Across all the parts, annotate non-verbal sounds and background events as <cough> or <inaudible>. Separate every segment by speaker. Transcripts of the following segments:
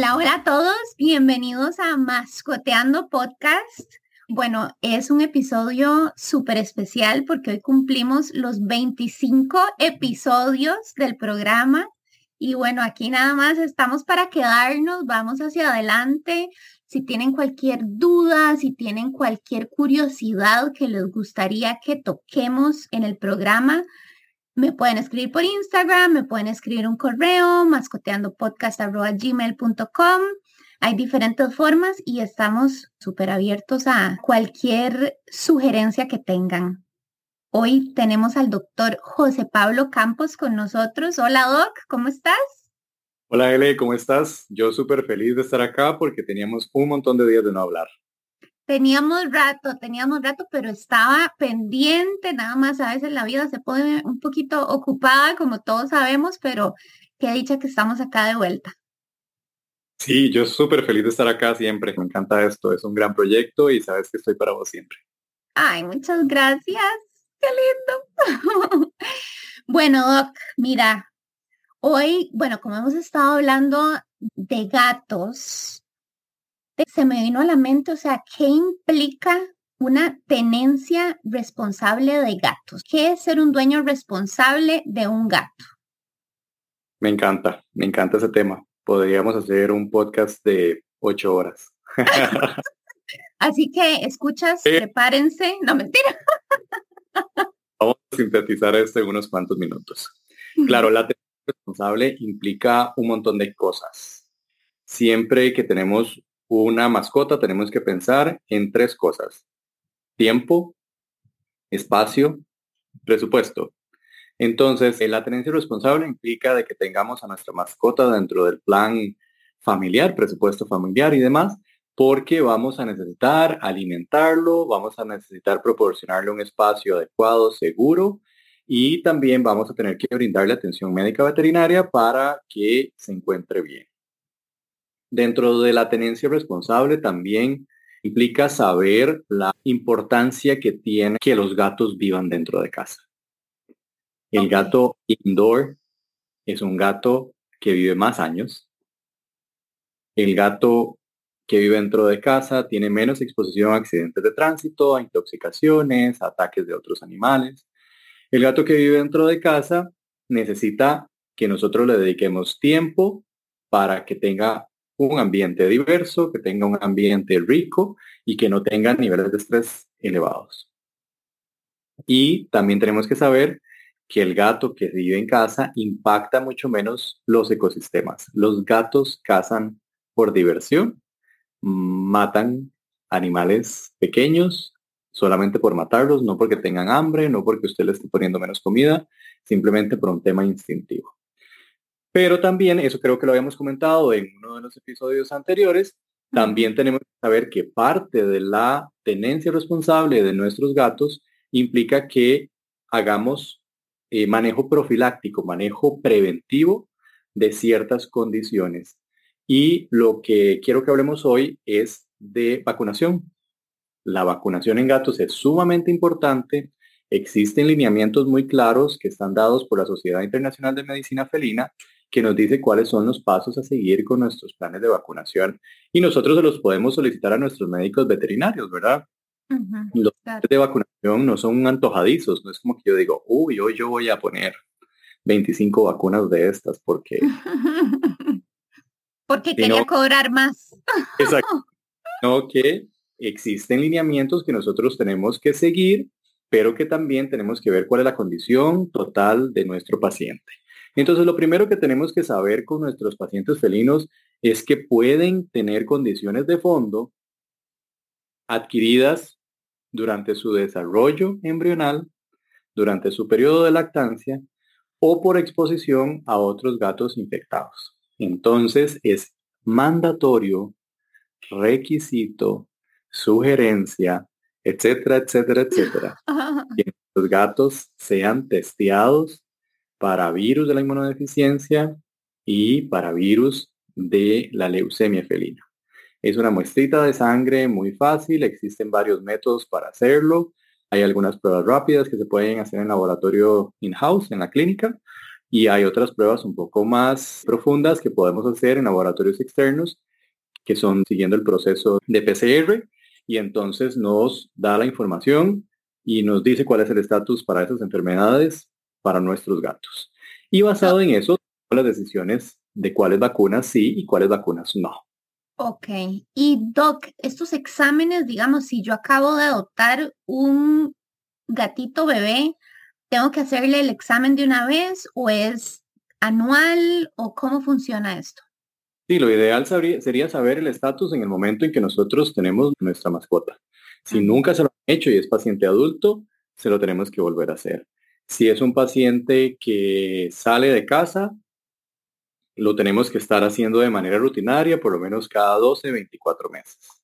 Speaker 1: Hola, hola a todos, bienvenidos a Mascoteando Podcast. Bueno, es un episodio súper especial porque hoy cumplimos los 25 episodios del programa y bueno, aquí nada más estamos para quedarnos, vamos hacia adelante. Si tienen cualquier duda, si tienen cualquier curiosidad que les gustaría que toquemos en el programa, me pueden escribir por Instagram, me pueden escribir un correo, mascoteandopodcast.gmail.com. Hay diferentes formas y estamos súper abiertos a cualquier sugerencia que tengan. Hoy tenemos al doctor José Pablo Campos con nosotros. Hola Doc, ¿cómo estás?
Speaker 2: Hola Ele, ¿cómo estás? Yo súper feliz de estar acá porque teníamos un montón de días de no hablar.
Speaker 1: Teníamos rato, teníamos rato, pero estaba pendiente, nada más a veces la vida se pone un poquito ocupada, como todos sabemos, pero qué dicha que estamos acá de vuelta.
Speaker 2: Sí, yo súper feliz de estar acá siempre, me encanta esto, es un gran proyecto y sabes que estoy para vos siempre.
Speaker 1: Ay, muchas gracias. Qué lindo. <laughs> bueno, Doc, mira, hoy, bueno, como hemos estado hablando de gatos, se me vino a la mente, o sea, ¿qué implica una tenencia responsable de gatos? ¿Qué es ser un dueño responsable de un gato?
Speaker 2: Me encanta, me encanta ese tema. Podríamos hacer un podcast de ocho horas. <laughs>
Speaker 1: Así que escuchas, prepárense. No, mentira.
Speaker 2: Vamos a sintetizar esto en unos cuantos minutos. Claro, la tenencia responsable implica un montón de cosas. Siempre que tenemos una mascota tenemos que pensar en tres cosas. Tiempo, espacio, presupuesto. Entonces, la tenencia responsable implica de que tengamos a nuestra mascota dentro del plan familiar, presupuesto familiar y demás, porque vamos a necesitar alimentarlo, vamos a necesitar proporcionarle un espacio adecuado, seguro, y también vamos a tener que brindarle atención médica veterinaria para que se encuentre bien. Dentro de la tenencia responsable también implica saber la importancia que tiene que los gatos vivan dentro de casa. El gato indoor es un gato que vive más años. El gato que vive dentro de casa tiene menos exposición a accidentes de tránsito, a intoxicaciones, a ataques de otros animales. El gato que vive dentro de casa necesita que nosotros le dediquemos tiempo para que tenga un ambiente diverso, que tenga un ambiente rico y que no tenga niveles de estrés elevados. Y también tenemos que saber que el gato que vive en casa impacta mucho menos los ecosistemas. Los gatos cazan por diversión matan animales pequeños solamente por matarlos, no porque tengan hambre, no porque usted le esté poniendo menos comida, simplemente por un tema instintivo. Pero también, eso creo que lo habíamos comentado en uno de los episodios anteriores, también tenemos que saber que parte de la tenencia responsable de nuestros gatos implica que hagamos eh, manejo profiláctico, manejo preventivo de ciertas condiciones. Y lo que quiero que hablemos hoy es de vacunación. La vacunación en gatos es sumamente importante. Existen lineamientos muy claros que están dados por la Sociedad Internacional de Medicina Felina que nos dice cuáles son los pasos a seguir con nuestros planes de vacunación. Y nosotros se los podemos solicitar a nuestros médicos veterinarios, ¿verdad? Los planes de vacunación no son antojadizos, no es como que yo digo, uy, hoy yo voy a poner 25 vacunas de estas porque <laughs>
Speaker 1: Porque quería cobrar más.
Speaker 2: Exacto. <laughs> No, que existen lineamientos que nosotros tenemos que seguir, pero que también tenemos que ver cuál es la condición total de nuestro paciente. Entonces, lo primero que tenemos que saber con nuestros pacientes felinos es que pueden tener condiciones de fondo adquiridas durante su desarrollo embrional, durante su periodo de lactancia o por exposición a otros gatos infectados. Entonces es mandatorio, requisito, sugerencia, etcétera, etcétera, etcétera, <laughs> que los gatos sean testeados para virus de la inmunodeficiencia y para virus de la leucemia felina. Es una muestrita de sangre muy fácil, existen varios métodos para hacerlo. Hay algunas pruebas rápidas que se pueden hacer en laboratorio in-house, en la clínica, y hay otras pruebas un poco más profundas que podemos hacer en laboratorios externos que son siguiendo el proceso de PCR y entonces nos da la información y nos dice cuál es el estatus para esas enfermedades para nuestros gatos. Y basado en eso, las decisiones de cuáles vacunas sí y cuáles vacunas no.
Speaker 1: Ok. Y Doc, estos exámenes, digamos, si yo acabo de adoptar un gatito bebé, ¿tengo que hacerle el examen de una vez o es anual o cómo funciona esto?
Speaker 2: Sí, lo ideal sería saber el estatus en el momento en que nosotros tenemos nuestra mascota. Si nunca se lo han hecho y es paciente adulto, se lo tenemos que volver a hacer. Si es un paciente que sale de casa, lo tenemos que estar haciendo de manera rutinaria, por lo menos cada 12, 24 meses.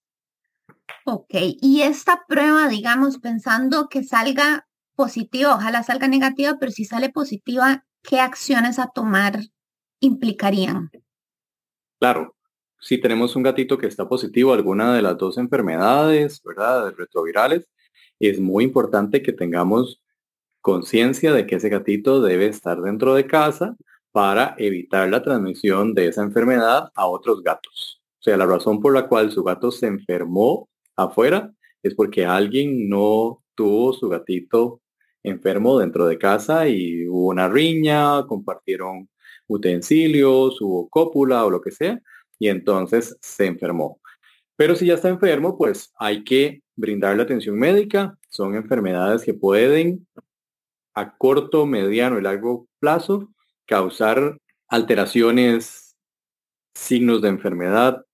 Speaker 1: Ok, y esta prueba, digamos, pensando que salga positiva, ojalá salga negativa, pero si sale positiva, ¿qué acciones a tomar implicarían?
Speaker 2: Claro, si tenemos un gatito que está positivo a alguna de las dos enfermedades, ¿verdad? Retrovirales, es muy importante que tengamos conciencia de que ese gatito debe estar dentro de casa para evitar la transmisión de esa enfermedad a otros gatos. O sea, la razón por la cual su gato se enfermó afuera es porque alguien no tuvo su gatito enfermo dentro de casa y hubo una riña, compartieron utensilios, hubo cópula o lo que sea, y entonces se enfermó. Pero si ya está enfermo, pues hay que brindarle atención médica. Son enfermedades que pueden a corto, mediano y largo plazo causar alteraciones, signos de enfermedad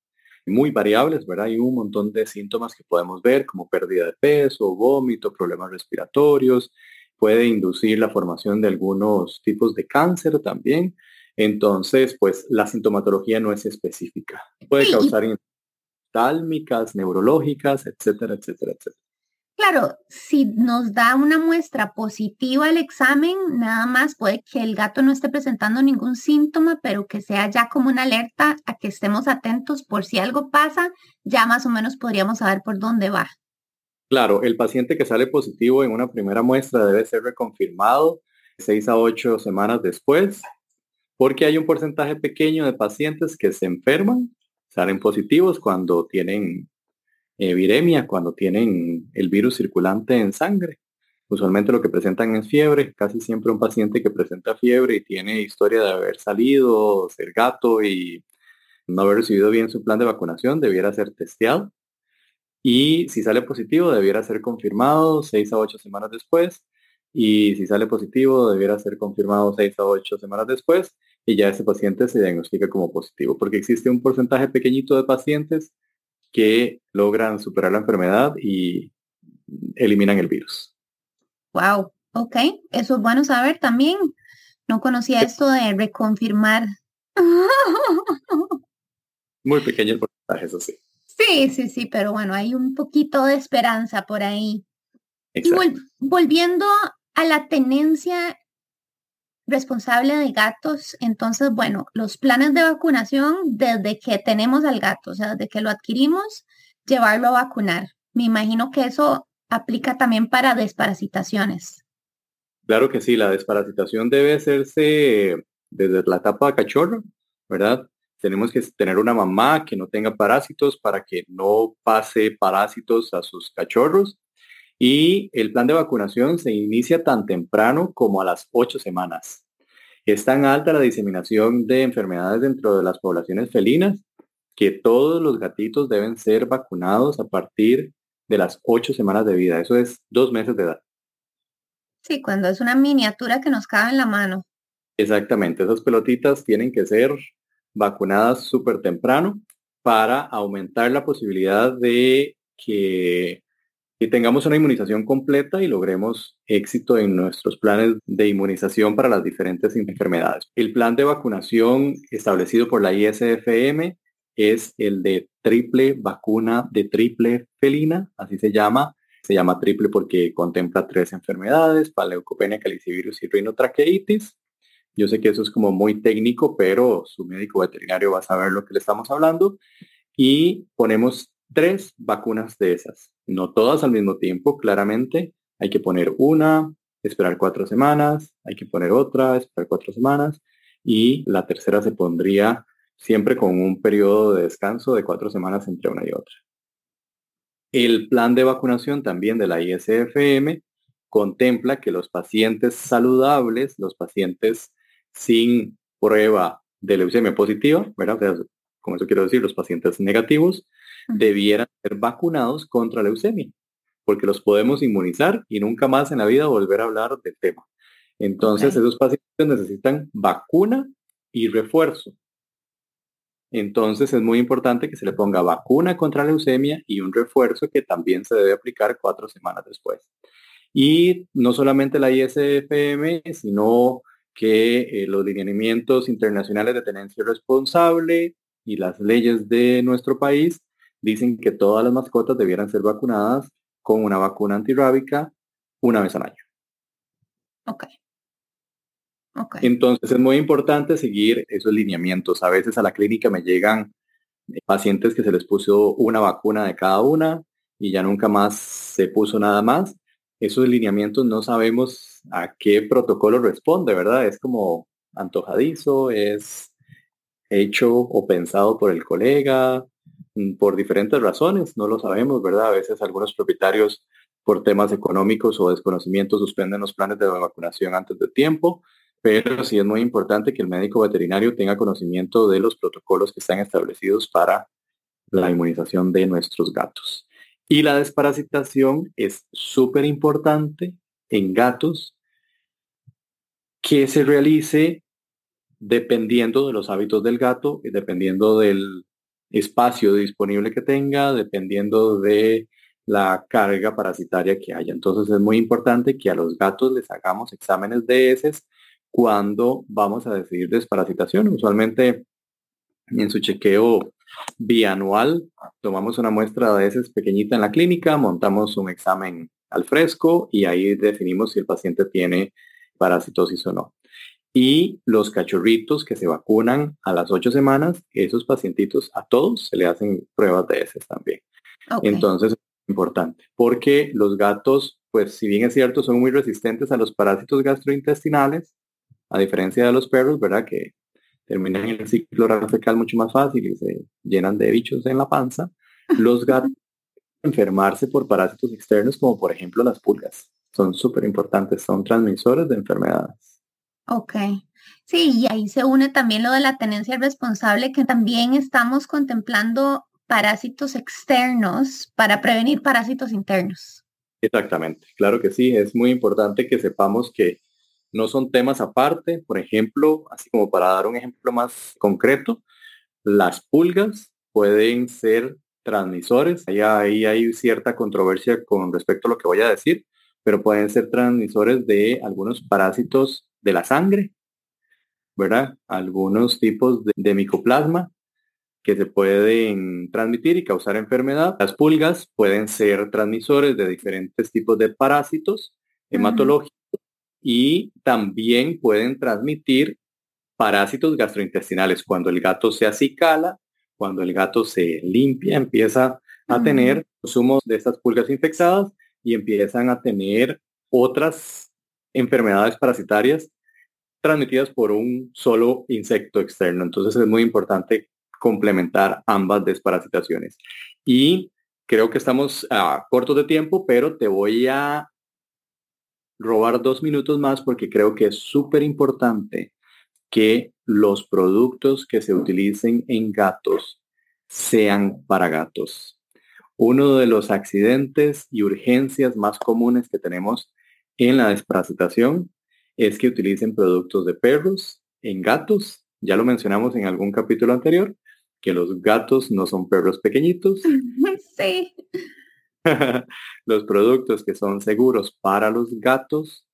Speaker 2: muy variables, ¿verdad? Hay un montón de síntomas que podemos ver, como pérdida de peso, vómito, problemas respiratorios, puede inducir la formación de algunos tipos de cáncer también. Entonces, pues la sintomatología no es específica. Puede causar tálmicas, neurológicas, etcétera, etcétera, etcétera.
Speaker 1: Claro, si nos da una muestra positiva el examen, nada más puede que el gato no esté presentando ningún síntoma, pero que sea ya como una alerta a que estemos atentos por si algo pasa, ya más o menos podríamos saber por dónde va.
Speaker 2: Claro, el paciente que sale positivo en una primera muestra debe ser reconfirmado seis a ocho semanas después, porque hay un porcentaje pequeño de pacientes que se enferman, salen positivos cuando tienen eh, viremia, cuando tienen el virus circulante en sangre. Usualmente lo que presentan es fiebre, casi siempre un paciente que presenta fiebre y tiene historia de haber salido, ser gato y no haber recibido bien su plan de vacunación, debiera ser testeado. Y si sale positivo, debiera ser confirmado seis a ocho semanas después. Y si sale positivo, debiera ser confirmado seis a ocho semanas después. Y ya ese paciente se diagnostica como positivo, porque existe un porcentaje pequeñito de pacientes que logran superar la enfermedad y eliminan el virus.
Speaker 1: Wow, ok, eso es bueno saber también. No conocía esto de reconfirmar. <laughs>
Speaker 2: Muy pequeño el porcentaje, eso sí.
Speaker 1: Sí, sí, sí, pero bueno, hay un poquito de esperanza por ahí. Y volviendo a la tenencia responsable de gatos, entonces, bueno, los planes de vacunación desde que tenemos al gato, o sea, desde que lo adquirimos, llevarlo a vacunar. Me imagino que eso aplica también para desparasitaciones.
Speaker 2: Claro que sí, la desparasitación debe hacerse desde la etapa de cachorro, ¿verdad? Tenemos que tener una mamá que no tenga parásitos para que no pase parásitos a sus cachorros. Y el plan de vacunación se inicia tan temprano como a las ocho semanas. Es tan alta la diseminación de enfermedades dentro de las poblaciones felinas que todos los gatitos deben ser vacunados a partir de las ocho semanas de vida. Eso es dos meses de edad.
Speaker 1: Sí, cuando es una miniatura que nos cabe en la mano.
Speaker 2: Exactamente, esas pelotitas tienen que ser vacunadas súper temprano para aumentar la posibilidad de que, tengamos una inmunización completa y logremos éxito en nuestros planes de inmunización para las diferentes enfermedades. El plan de vacunación establecido por la ISFM es el de triple vacuna de triple felina, así se llama. Se llama triple porque contempla tres enfermedades, paleucopenia, calicivirus y rinotraqueitis. Yo sé que eso es como muy técnico, pero su médico veterinario va a saber lo que le estamos hablando. Y ponemos tres vacunas de esas, no todas al mismo tiempo, claramente. Hay que poner una esperar cuatro semanas, hay que poner otra, esperar cuatro semanas y la tercera se pondría siempre con un periodo de descanso de cuatro semanas entre una y otra. El plan de vacunación también de la ISFM contempla que los pacientes saludables, los pacientes sin prueba de leucemia positiva, ¿verdad? como eso quiero decir, los pacientes negativos, debieran ser vacunados contra leucemia, porque los podemos inmunizar y nunca más en la vida volver a hablar del tema. Entonces, esos pacientes necesitan vacuna y refuerzo. Entonces, es muy importante que se le ponga vacuna contra leucemia y un refuerzo que también se debe aplicar cuatro semanas después. Y no solamente la ISFM, sino que eh, los lineamientos internacionales de tenencia responsable y las leyes de nuestro país dicen que todas las mascotas debieran ser vacunadas con una vacuna antirrábica una vez al año.
Speaker 1: Ok.
Speaker 2: Okay. Entonces es muy importante seguir esos lineamientos. A veces a la clínica me llegan eh, pacientes que se les puso una vacuna de cada una y ya nunca más se puso nada más. Esos lineamientos no sabemos a qué protocolo responde, ¿verdad? Es como antojadizo, es hecho o pensado por el colega, por diferentes razones, no lo sabemos, ¿verdad? A veces algunos propietarios por temas económicos o desconocimiento suspenden los planes de vacunación antes de tiempo, pero sí es muy importante que el médico veterinario tenga conocimiento de los protocolos que están establecidos para la inmunización de nuestros gatos. Y la desparasitación es súper importante en gatos que se realice dependiendo de los hábitos del gato y dependiendo del espacio disponible que tenga, dependiendo de la carga parasitaria que haya. Entonces es muy importante que a los gatos les hagamos exámenes de heces cuando vamos a decidir desparasitación. Usualmente en su chequeo bianual tomamos una muestra de heces pequeñita en la clínica, montamos un examen al fresco y ahí definimos si el paciente tiene parasitosis o no. Y los cachorritos que se vacunan a las ocho semanas, esos pacientitos a todos se le hacen pruebas de heces también. Entonces, es importante, porque los gatos, pues si bien es cierto, son muy resistentes a los parásitos gastrointestinales, a diferencia de los perros, ¿verdad? Que terminan el ciclo fecal mucho más fácil y se llenan de bichos en la panza. Los gatos enfermarse por parásitos externos, como por ejemplo las pulgas. Son súper importantes, son transmisores de enfermedades.
Speaker 1: Ok. Sí, y ahí se une también lo de la tenencia responsable, que también estamos contemplando parásitos externos para prevenir parásitos internos.
Speaker 2: Exactamente, claro que sí, es muy importante que sepamos que no son temas aparte, por ejemplo, así como para dar un ejemplo más concreto, las pulgas pueden ser transmisores, ahí, ahí hay cierta controversia con respecto a lo que voy a decir, pero pueden ser transmisores de algunos parásitos de la sangre, ¿verdad? Algunos tipos de, micoplasma que se pueden transmitir y causar enfermedad. Las pulgas pueden ser transmisores de diferentes tipos de parásitos hematológicos y también pueden transmitir parásitos gastrointestinales. Cuando el gato se acicala, cuando el gato se limpia, empieza a tener consumo de estas pulgas infectadas y empiezan a tener otras enfermedades parasitarias transmitidas por un solo insecto externo. Entonces es muy importante complementar ambas desparasitaciones. Y creo que estamos a cortos de tiempo, pero te voy a robar dos minutos más porque creo que es súper importante que los productos que se utilicen en gatos sean para gatos. Uno de los accidentes y urgencias más comunes que tenemos en la desparasitación es que utilicen productos de perros en gatos. Ya lo mencionamos en algún capítulo anterior, que los gatos no son perros pequeñitos. <laughs>
Speaker 1: Sí. <laughs>
Speaker 2: los productos que son seguros para los gatos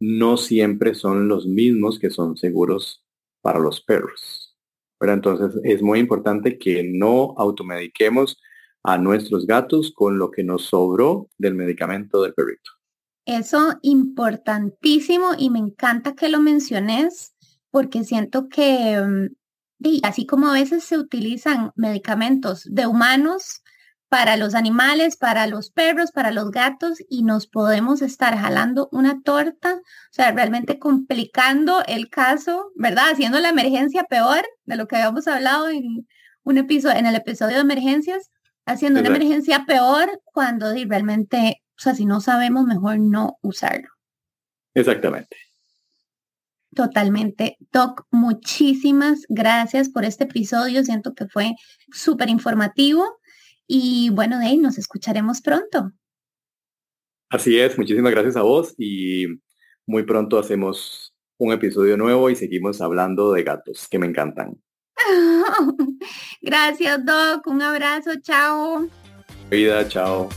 Speaker 2: no siempre son los mismos que son seguros para los perros. Pero entonces es muy importante que no automediquemos a nuestros gatos con lo que nos sobró del medicamento del perrito.
Speaker 1: Eso importantísimo y me encanta que lo menciones porque siento que mm, así como a veces se utilizan medicamentos de humanos para los animales, para los perros, para los gatos y nos podemos estar jalando una torta, o sea, realmente complicando el caso, ¿verdad? Haciendo la emergencia peor de lo que habíamos hablado en un episodio, en el episodio de emergencias, haciendo una emergencia peor cuando realmente, o sea, si no sabemos, mejor no usarlo.
Speaker 2: Exactamente.
Speaker 1: Totalmente. Doc, muchísimas gracias por este episodio. Siento que fue súper informativo y bueno, de ahí nos escucharemos pronto.
Speaker 2: Así es, muchísimas gracias a vos y muy pronto hacemos un episodio nuevo y seguimos hablando de gatos que me encantan. <laughs>
Speaker 1: gracias, Doc. Un abrazo. Chao.
Speaker 2: Vida, chao.